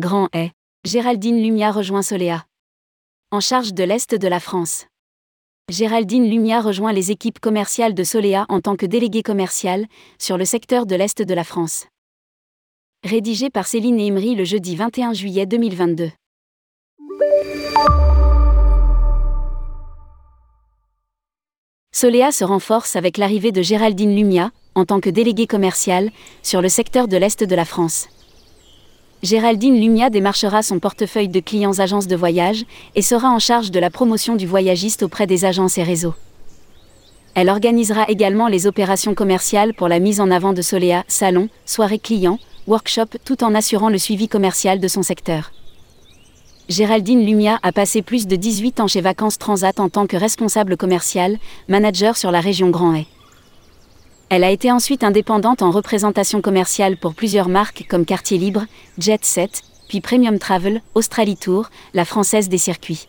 Grand Est. Géraldine Lumia rejoint Solea. En charge de l'Est de la France. Géraldine Lumia rejoint les équipes commerciales de Solea en tant que déléguée commerciale sur le secteur de l'Est de la France. Rédigé par Céline Imri le jeudi 21 juillet 2022. Solea se renforce avec l'arrivée de Géraldine Lumia, en tant que déléguée commerciale, sur le secteur de l'Est de la France. Géraldine Lumia démarchera son portefeuille de clients agences de voyage et sera en charge de la promotion du voyagiste auprès des agences et réseaux. Elle organisera également les opérations commerciales pour la mise en avant de Solea, salons, soirées clients, workshops, tout en assurant le suivi commercial de son secteur. Géraldine Lumia a passé plus de 18 ans chez Vacances Transat en tant que responsable commercial, manager sur la région Grand Est. Elle a été ensuite indépendante en représentation commerciale pour plusieurs marques comme Quartier Libre, Jet Set, puis Premium Travel, Australie Tour, la Française des circuits.